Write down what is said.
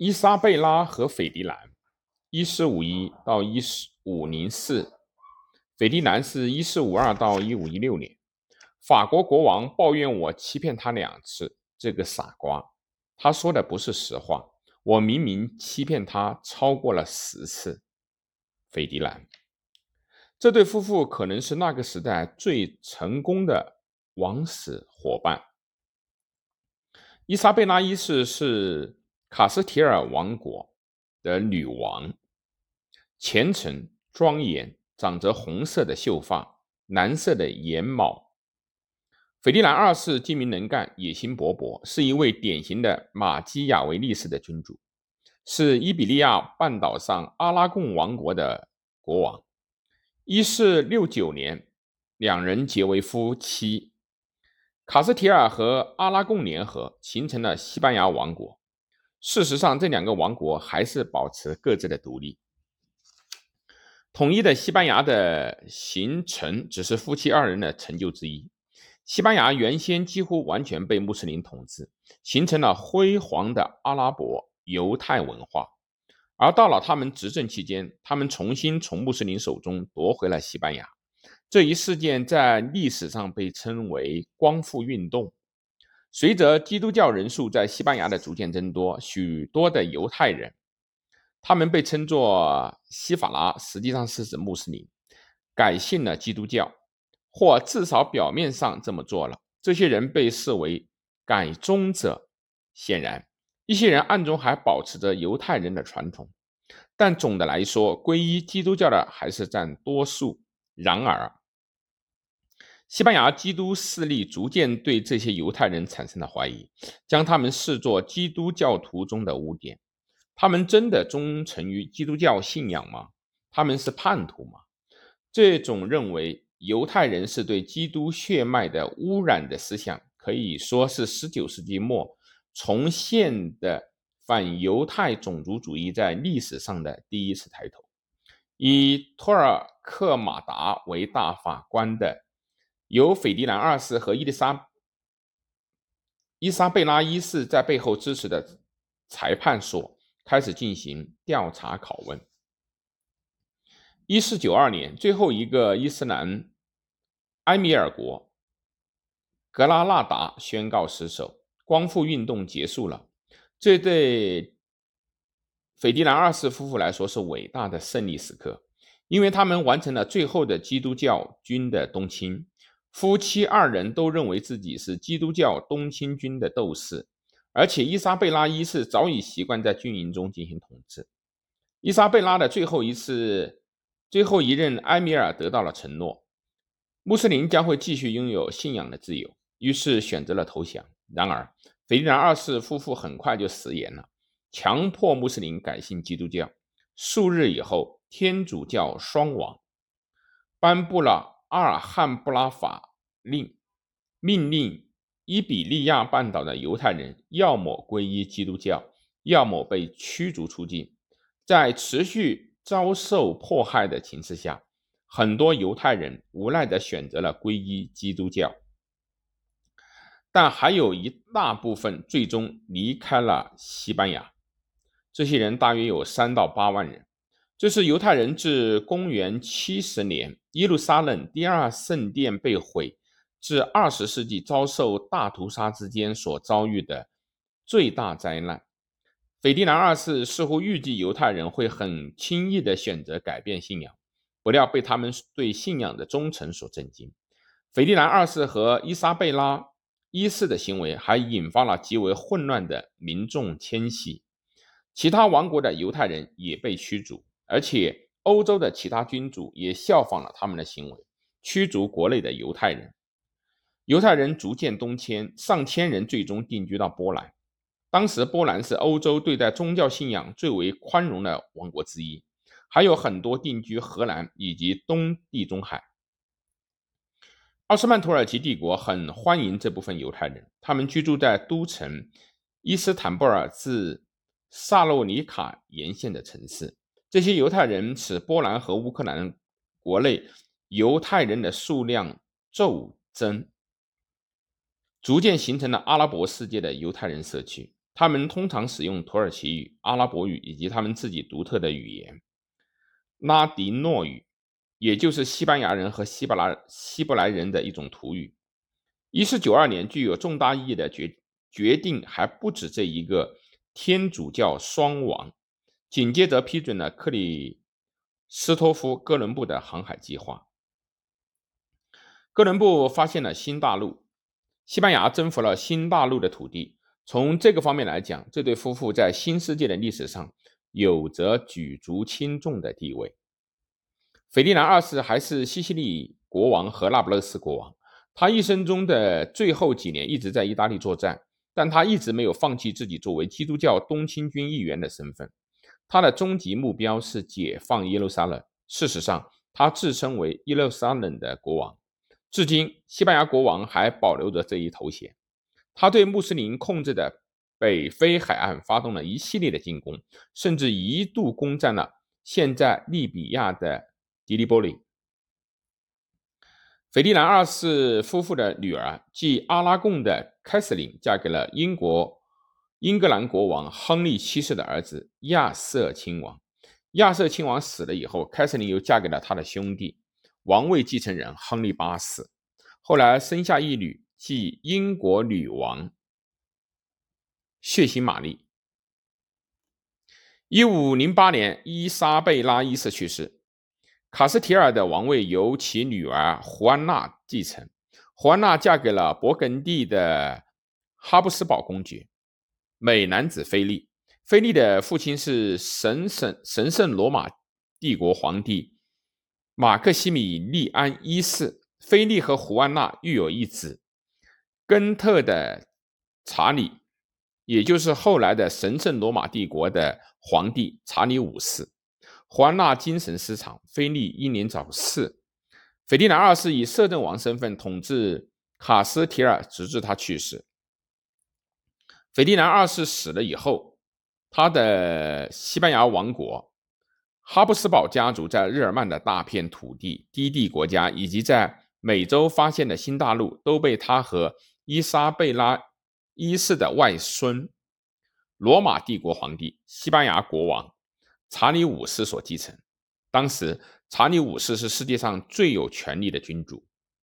伊莎贝拉和斐迪南，一四五一到一四五零四，斐迪南是一四五二到一五一六年。法国国王抱怨我欺骗他两次，这个傻瓜，他说的不是实话。我明明欺骗他超过了十次。斐迪南，这对夫妇可能是那个时代最成功的王室伙伴。伊莎贝拉一世是卡斯提尔王国的女王，虔诚庄严，长着红色的秀发，蓝色的眼眸。斐迪南二世精明能干，野心勃勃，是一位典型的马基雅维利式的君主，是伊比利亚半岛上阿拉贡王国的国王。一四六九年，两人结为夫妻。卡斯提尔和阿拉贡联合，形成了西班牙王国。事实上，这两个王国还是保持各自的独立。统一的西班牙的形成，只是夫妻二人的成就之一。西班牙原先几乎完全被穆斯林统治，形成了辉煌的阿拉伯犹太文化。而到了他们执政期间，他们重新从穆斯林手中夺回了西班牙。这一事件在历史上被称为“光复运动”。随着基督教人数在西班牙的逐渐增多，许多的犹太人，他们被称作西法拉，实际上是指穆斯林，改信了基督教，或至少表面上这么做了。这些人被视为改宗者。显然，一些人暗中还保持着犹太人的传统，但总的来说，皈依基督教的还是占多数。然而，西班牙基督势力逐渐对这些犹太人产生了怀疑，将他们视作基督教徒中的污点。他们真的忠诚于基督教信仰吗？他们是叛徒吗？这种认为犹太人是对基督血脉的污染的思想，可以说是19世纪末重现的反犹太种族主义在历史上的第一次抬头。以托尔克马达为大法官的。由斐迪南二世和伊丽莎伊莎贝拉一世在背后支持的裁判所开始进行调查拷问。一四九二年，最后一个伊斯兰埃米尔国格拉纳达宣告失守，光复运动结束了。这对斐迪南二世夫妇来说是伟大的胜利时刻，因为他们完成了最后的基督教军的东侵。夫妻二人都认为自己是基督教东侵军的斗士，而且伊莎贝拉一世早已习惯在军营中进行统治。伊莎贝拉的最后一次、最后一任埃米尔得到了承诺，穆斯林将会继续拥有信仰的自由，于是选择了投降。然而，斐迪南二世夫妇很快就食言了，强迫穆斯林改信基督教。数日以后，天主教双王颁布了。阿尔汉布拉法令命令伊比利亚半岛的犹太人要么皈依基督教，要么被驱逐出境。在持续遭受迫害的情势下，很多犹太人无奈地选择了皈依基督教，但还有一大部分最终离开了西班牙。这些人大约有三到八万人。这是犹太人自公元七十年耶路撒冷第二圣殿被毁，至二十世纪遭受大屠杀之间所遭遇的最大灾难。斐迪南二世似乎预计犹太人会很轻易地选择改变信仰，不料被他们对信仰的忠诚所震惊。斐迪南二世和伊莎贝拉一世的行为还引发了极为混乱的民众迁徙，其他王国的犹太人也被驱逐。而且，欧洲的其他君主也效仿了他们的行为，驱逐国内的犹太人。犹太人逐渐东迁，上千人最终定居到波兰。当时，波兰是欧洲对待宗教信仰最为宽容的王国之一，还有很多定居荷兰以及东地中海。奥斯曼土耳其帝国很欢迎这部分犹太人，他们居住在都城伊斯坦布尔至萨洛尼卡沿线的城市。这些犹太人使波兰和乌克兰国内犹太人的数量骤增，逐渐形成了阿拉伯世界的犹太人社区。他们通常使用土耳其语、阿拉伯语以及他们自己独特的语言拉迪诺语，也就是西班牙人和希伯来希伯来人的一种土语。一四九二年，具有重大意义的决决定还不止这一个天主教双王，紧接着批准了克里斯托夫哥伦布的航海计划。哥伦布发现了新大陆，西班牙征服了新大陆的土地。从这个方面来讲，这对夫妇在新世界的历史上有着举足轻重的地位。斐迪南二世还是西西里国王和那不勒斯国王，他一生中的最后几年一直在意大利作战，但他一直没有放弃自己作为基督教东侵军议员的身份。他的终极目标是解放耶路撒冷。事实上，他自称为耶路撒冷的国王。至今，西班牙国王还保留着这一头衔。他对穆斯林控制的北非海岸发动了一系列的进攻，甚至一度攻占了现在利比亚的迪利波里。斐迪南二世夫妇的女儿，即阿拉贡的凯瑟琳，嫁给了英国英格兰国王亨利七世的儿子亚瑟亲王。亚瑟亲王死了以后，凯瑟琳又嫁给了他的兄弟王位继承人亨利八世，后来生下一女。即英国女王血腥玛丽。一五零八年，伊莎贝拉一世去世，卡斯提尔的王位由其女儿胡安娜继承。胡安娜嫁给了勃艮第的哈布斯堡公爵美男子菲利。菲利的父亲是神圣神圣罗马帝国皇帝马克西米利安一世。菲利和胡安娜育有一子。根特的查理，也就是后来的神圣罗马帝国的皇帝查理五世。胡安娜精神失常，菲利英年早逝。斐迪南二世以摄政王身份统治卡斯提尔，直至他去世。斐迪南二世死了以后，他的西班牙王国哈布斯堡家族在日耳曼的大片土地、低地国家以及在美洲发现的新大陆，都被他和伊莎贝拉一世的外孙，罗马帝国皇帝、西班牙国王查理五世所继承。当时，查理五世是世界上最有权力的君主。